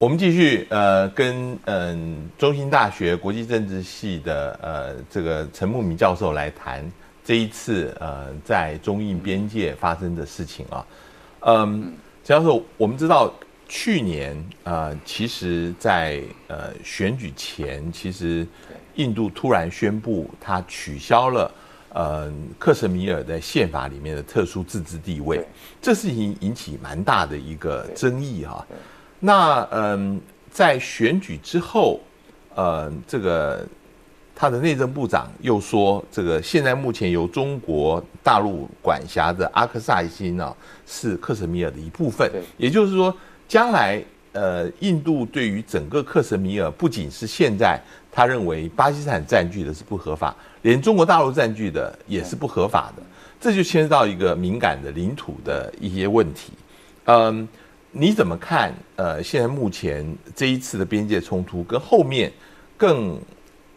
我们继续呃跟嗯中兴大学国际政治系的呃这个陈慕明教授来谈这一次呃在中印边界发生的事情啊，嗯，陈教授，我们知道去年呃其实，在呃选举前，其实印度突然宣布他取消了呃克什米尔在宪法里面的特殊自治地位，这事情引起蛮大的一个争议哈。那嗯，在选举之后，呃，这个他的内政部长又说，这个现在目前由中国大陆管辖的阿克萨辛呢，是克什米尔的一部分。也就是说，将来呃，印度对于整个克什米尔，不仅是现在他认为巴基斯坦占据的是不合法，连中国大陆占据的也是不合法的，这就牵涉到一个敏感的领土的一些问题，嗯。你怎么看？呃，现在目前这一次的边界冲突跟后面更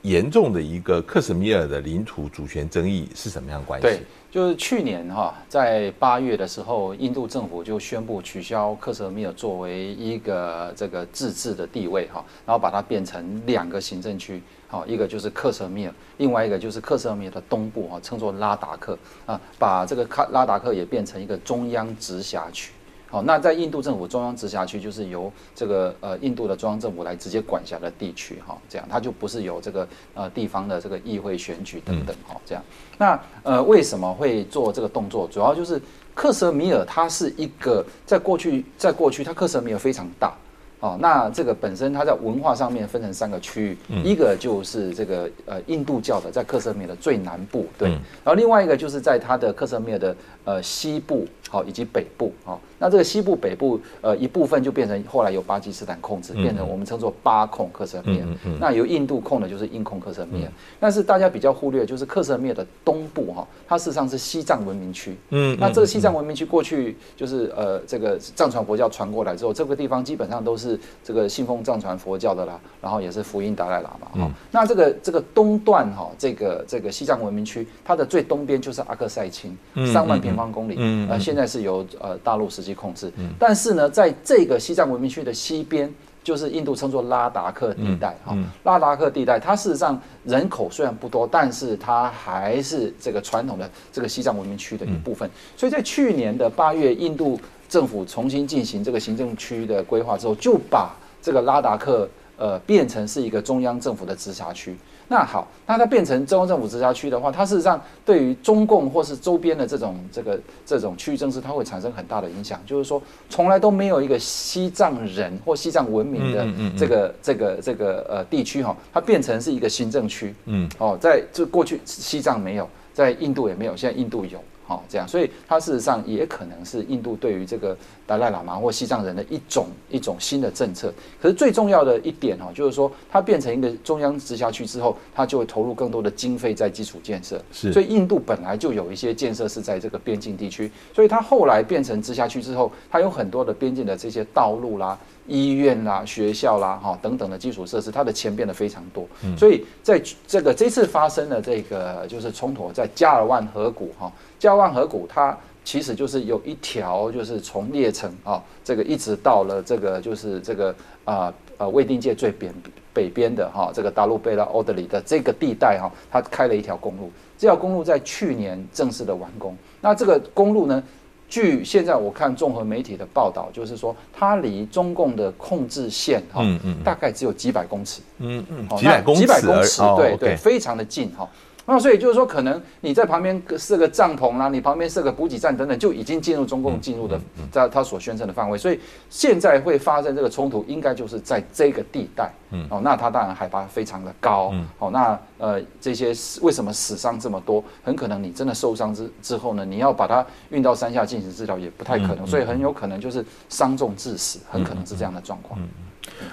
严重的一个克什米尔的领土主权争议是什么样关系？对，就是去年哈，在八月的时候，印度政府就宣布取消克什米尔作为一个这个自治的地位哈，然后把它变成两个行政区，好，一个就是克什米尔，另外一个就是克什米尔的东部哈，称作拉达克啊，把这个拉达克也变成一个中央直辖区。好，那在印度政府中央直辖区，就是由这个呃印度的中央政府来直接管辖的地区，哈，这样它就不是由这个呃地方的这个议会选举等等，哈，这样。那呃为什么会做这个动作？主要就是克什米尔它是一个在过去在过去它克什米尔非常大。哦，那这个本身它在文化上面分成三个区域，一个就是这个呃印度教的，在克什米尔的最南部，对，然后另外一个就是在它的克什米尔的呃西部，好以及北部，好，那这个西部北部呃一部分就变成后来由巴基斯坦控制，变成我们称作巴控克什米尔，那由印度控的就是印控克什米尔，但是大家比较忽略就是克什米尔的东部哈，它事实上是西藏文明区，嗯，那这个西藏文明区过去就是呃这个藏传佛教传过来之后，这个地方基本上都是。这个信奉藏传佛教的啦，然后也是福音达赖喇嘛哈。那这个这个东段哈，这个这个西藏文明区，它的最东边就是阿克塞钦，三万平方公里，嗯呃，现在是由呃大陆实际控制。但是呢，在这个西藏文明区的西边，就是印度称作拉达克地带哈。拉达克地带，它事实上人口虽然不多，但是它还是这个传统的这个西藏文明区的一部分。所以在去年的八月，印度。政府重新进行这个行政区的规划之后，就把这个拉达克呃变成是一个中央政府的直辖区。那好，那它变成中央政府直辖区的话，它事实上对于中共或是周边的这种这个这种区域政治，它会产生很大的影响。就是说，从来都没有一个西藏人或西藏文明的这个这个这个呃地区哈，它变成是一个行政区。嗯，哦，在这过去西藏没有，在印度也没有，现在印度有。好，这样，所以它事实上也可能是印度对于这个达赖喇嘛或西藏人的一种一种新的政策。可是最重要的一点哈，就是说它变成一个中央直辖区之后，它就会投入更多的经费在基础建设。是，所以印度本来就有一些建设是在这个边境地区，所以它后来变成直辖区之后，它有很多的边境的这些道路啦。医院啦、学校啦、哈等等的基础设施，它的钱变得非常多，所以在这个这次发生的这个就是冲突，在加尔万河谷哈，加尔万河谷它其实就是有一条就是从列城啊，这个一直到了这个就是这个啊呃未定界最边北边的哈，这个达鲁贝拉奥德里的这个地带哈，它开了一条公路，这条公路在去年正式的完工，那这个公路呢？据现在我看综合媒体的报道，就是说它离中共的控制线哈，大概只有几百公尺，嗯嗯，几百公尺，几百公尺，对对，非常的近哈。那所以就是说，可能你在旁边设个帐篷啦，你旁边设个补给站等等，就已经进入中共进入的在他所宣称的范围。所以现在会发生这个冲突，应该就是在这个地带。嗯，哦，那他当然海拔非常的高。嗯，哦，那呃这些为什么死伤这么多？很可能你真的受伤之之后呢，你要把它运到山下进行治疗也不太可能，所以很有可能就是伤重致死，很可能是这样的状况。嗯，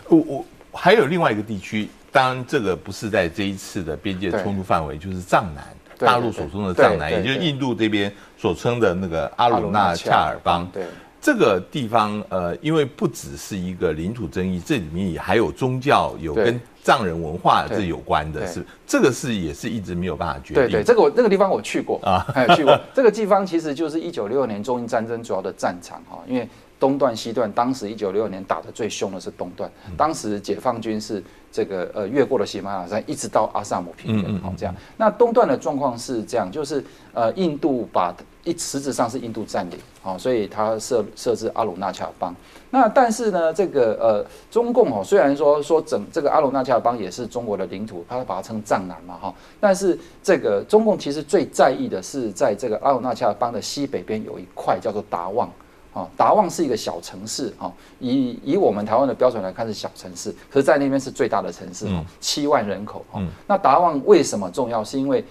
我我还有另外一个地区。当然，这个不是在这一次的边界冲突范围，就是藏南大陆所说的藏南，也就是印度这边所称的那个阿鲁纳恰尔邦。对这个地方，呃，因为不只是一个领土争议，这里面也还有宗教，有跟藏人文化这有关的，是这个是也是一直没有办法决定。对对，这个我那个地方我去过啊，去过。这个地方其实就是一九六二年中印战争主要的战场哈，因为。东段西段，当时一九六二年打的最凶的是东段，当时解放军是这个呃越过了喜马拉雅山，一直到阿萨姆平原，好这样。那东段的状况是这样，就是呃印度把一实质上是印度占领，好，所以它设设置阿鲁纳恰邦。那但是呢，这个呃中共哦，虽然说说整这个阿鲁纳恰邦也是中国的领土，它把它称藏南嘛哈，但是这个中共其实最在意的是在这个阿鲁纳恰邦的西北边有一块叫做达旺。啊，达旺是一个小城市啊，以以我们台湾的标准来看是小城市，可是在那边是最大的城市哦，七万人口哦。那达旺为什么重要？是因为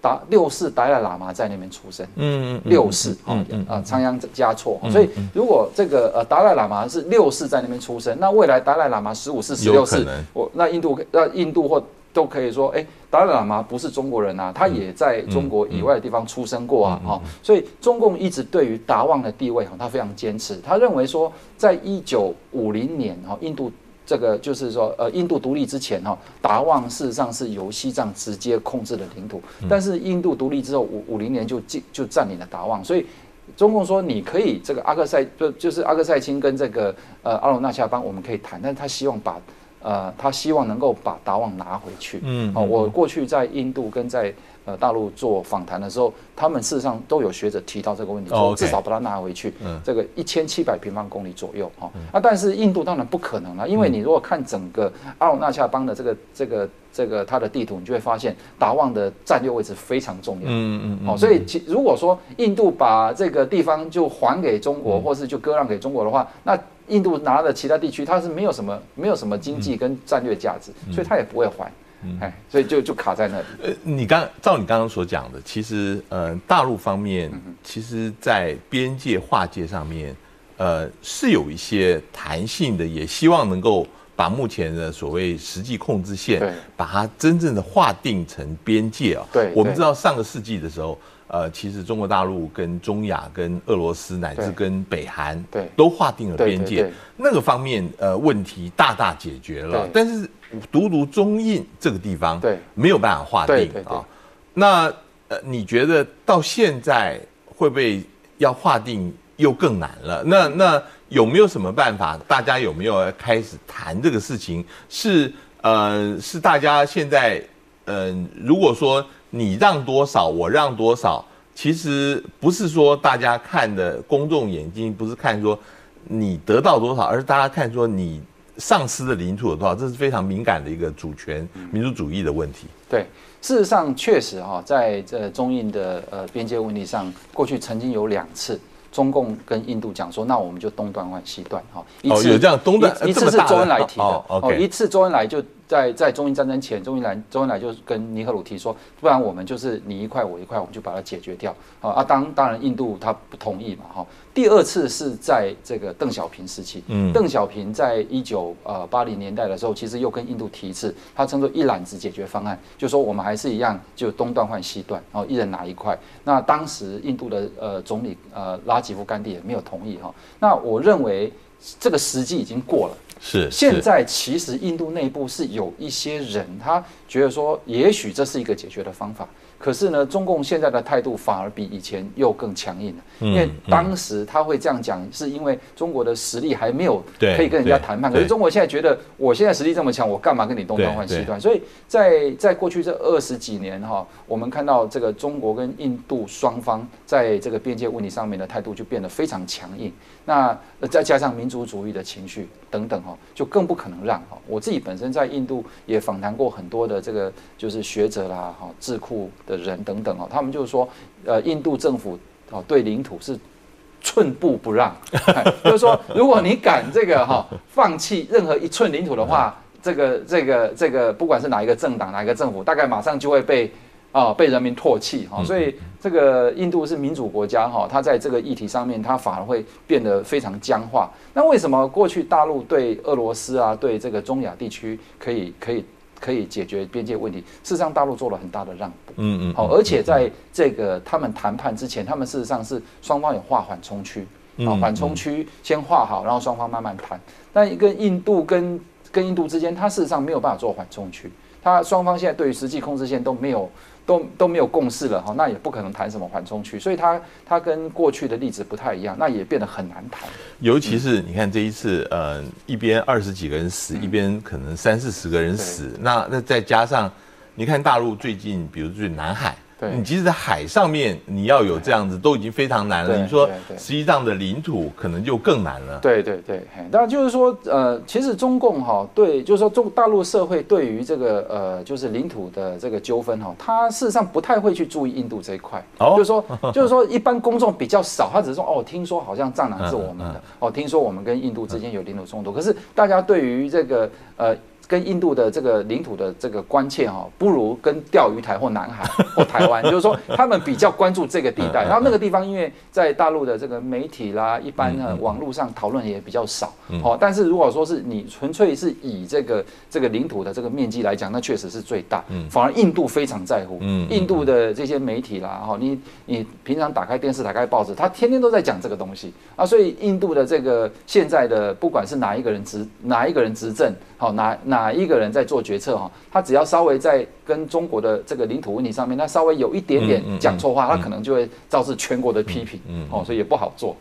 达六世达赖喇嘛在那边出生，嗯嗯，六世啊啊，仓央嘉措，所以如果这个呃达赖喇嘛是六世在那边出生，那未来达赖喇嘛十五世、十六世，我那印度那印度或。都可以说，哎，达赖喇嘛不是中国人啊，他也在中国以外的地方出生过啊，哈，所以中共一直对于达旺的地位哈，他非常坚持。他认为说，在一九五零年哈，印度这个就是说，呃，印度独立之前哈，达旺事实上是由西藏直接控制的领土，但是印度独立之后五五零年就进就占领了达旺，所以中共说你可以这个阿克塞就就是阿克塞钦跟这个呃阿鲁纳恰邦我们可以谈，但是他希望把。呃，他希望能够把达旺拿回去。嗯，哦，我过去在印度跟在呃大陆做访谈的时候，他们事实上都有学者提到这个问题，说至少把它拿回去。嗯，这个一千七百平方公里左右，哈，那，但是印度当然不可能了，因为你如果看整个阿鲁纳恰邦的这个这个这个它的地图，你就会发现达旺的战略位置非常重要。嗯嗯嗯。哦，所以其如果说印度把这个地方就还给中国，或是就割让给中国的话，那印度拿的其他地区，它是没有什么没有什么经济跟战略价值，所以它也不会还，哎，所以就就卡在那里。呃，你刚照你刚刚所讲的，其实呃，大陆方面其实在边界划界上面，呃，是有一些弹性的，也希望能够把目前的所谓实际控制线，把它真正的划定成边界啊。对，我们知道上个世纪的时候。呃，其实中国大陆跟中亚、跟俄罗斯乃至跟北韩，对，都划定了边界，那个方面呃问题大大解决了。但是独独中印这个地方，对，没有办法划定啊。那呃，你觉得到现在会不会要划定又更难了？那那有没有什么办法？大家有没有开始谈这个事情？是呃，是大家现在嗯，如果说。你让多少，我让多少，其实不是说大家看的公众眼睛不是看说你得到多少，而是大家看说你丧失的领土有多少，这是非常敏感的一个主权民族主义的问题。对，事实上确实哈，在这中印的呃边界问题上，过去曾经有两次，中共跟印度讲说，那我们就东断换西断哈，一次有这样东段，一次是周恩来提的，哦，一次周恩来就。在在中印战争前，中印来周恩来就跟尼赫鲁提说，不然我们就是你一块我一块，我们就把它解决掉。啊，当当然印度他不同意嘛，哈。第二次是在这个邓小平时期，嗯，邓小平在一九呃八零年代的时候，其实又跟印度提一次，他称作一揽子解决方案，就说我们还是一样，就东断换西断，然后一人拿一块。那当时印度的呃总理呃拉吉夫甘地也没有同意哈。那我认为这个时机已经过了。是，现在其实印度内部是有一些人，他觉得说，也许这是一个解决的方法。可是呢，中共现在的态度反而比以前又更强硬了。因为当时他会这样讲，是因为中国的实力还没有可以跟人家谈判。可是中国现在觉得，我现在实力这么强，我干嘛跟你东断换西断？所以在在过去这二十几年哈，我们看到这个中国跟印度双方在这个边界问题上面的态度就变得非常强硬。那再加上民族主义的情绪等等哈，就更不可能让哈。我自己本身在印度也访谈过很多的这个就是学者啦哈，智库的人等等哦，他们就是说，呃，印度政府哦对领土是寸步不让，就是说，如果你敢这个哈放弃任何一寸领土的话，这个这个这个不管是哪一个政党哪一个政府，大概马上就会被。啊，被人民唾弃哈，所以这个印度是民主国家哈，它在这个议题上面，它反而会变得非常僵化。那为什么过去大陆对俄罗斯啊，对这个中亚地区可以可以可以解决边界问题？事实上，大陆做了很大的让步，嗯嗯，好，而且在这个他们谈判之前，他们事实上是双方有划缓冲区，啊，缓冲区先画好，然后双方慢慢谈。但跟印度跟跟印度之间，它事实上没有办法做缓冲区。他双方现在对于实际控制线都没有。都都没有共识了哈，那也不可能谈什么缓冲区，所以它它跟过去的例子不太一样，那也变得很难谈。尤其是你看这一次，呃，一边二十几个人死，一边可能三四十个人死，那那再加上，你看大陆最近，比如最南海。你即使在海上面，你要有这样子，都已经非常难了。你说实际上的领土可能就更难了。对对对，当然就是说，呃，其实中共哈对，就是说中大陆社会对于这个呃，就是领土的这个纠纷哈，他事实上不太会去注意印度这一块。哦，就是说，就是说一般公众比较少，他只是说哦，听说好像藏南是我们的，哦，听说我们跟印度之间有领土冲突，可是大家对于这个呃。跟印度的这个领土的这个关切哈，不如跟钓鱼台或南海或台湾，就是说他们比较关注这个地带。然后那个地方，因为在大陆的这个媒体啦，一般呢网络上讨论也比较少。哦，但是如果说是你纯粹是以这个这个领土的这个面积来讲，那确实是最大。反而印度非常在乎。印度的这些媒体啦，哈，你你平常打开电视、打开报纸，他天天都在讲这个东西啊。所以印度的这个现在的不管是哪一个人执哪一个人执政，好哪哪。哪一个人在做决策哈？他只要稍微在跟中国的这个领土问题上面，他稍微有一点点讲错话，他可能就会招致全国的批评，哦，所以也不好做。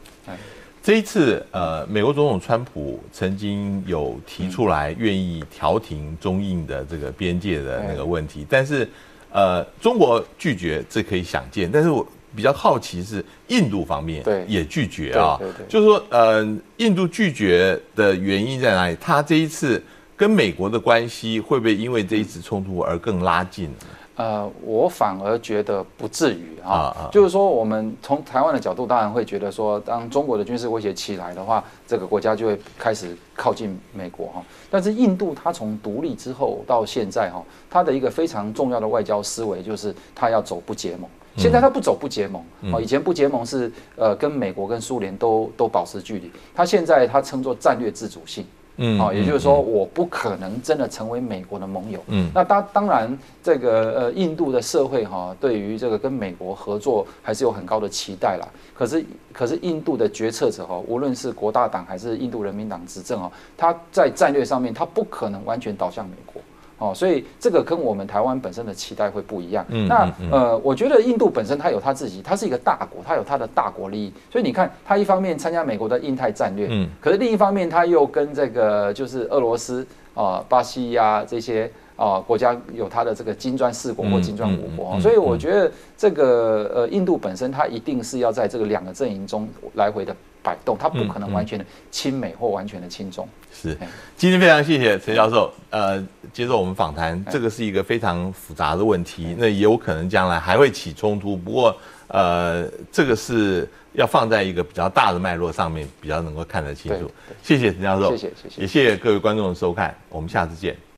这一次，呃，美国总统川普曾经有提出来愿意调停中印的这个边界的那个问题，但是，呃，中国拒绝，这可以想见。但是我比较好奇是印度方面也拒绝啊，就是说，呃，印度拒绝的原因在哪里？他这一次。跟美国的关系会不会因为这一次冲突而更拉近？呃，我反而觉得不至于啊。就是说，我们从台湾的角度，当然会觉得说，当中国的军事威胁起来的话，这个国家就会开始靠近美国哈。但是印度它从独立之后到现在哈，它的一个非常重要的外交思维就是它要走不结盟。现在它不走不结盟哦，以前不结盟是呃跟美国跟苏联都都保持距离，它现在它称作战略自主性。嗯，好，也就是说，我不可能真的成为美国的盟友。嗯，那当当然，这个呃，印度的社会哈，对于这个跟美国合作还是有很高的期待啦。可是，可是印度的决策者哈，无论是国大党还是印度人民党执政哦，他在战略上面，他不可能完全倒向美国。哦，所以这个跟我们台湾本身的期待会不一样。那呃，我觉得印度本身它有它自己，它是一个大国，它有它的大国利益。所以你看，它一方面参加美国的印太战略，嗯，可是另一方面，它又跟这个就是俄罗斯啊、巴西呀这些啊国家有它的这个金砖四国或金砖五国。所以我觉得这个呃，印度本身它一定是要在这个两个阵营中来回的。摆动，它不可能完全的亲美或完全的亲中。是，今天非常谢谢陈教授，呃，接受我们访谈。这个是一个非常复杂的问题，那也有可能将来还会起冲突。不过，呃，这个是要放在一个比较大的脉络上面，比较能够看得清楚。谢谢陈教授，谢谢谢谢，也谢谢各位观众的收看，我们下次见。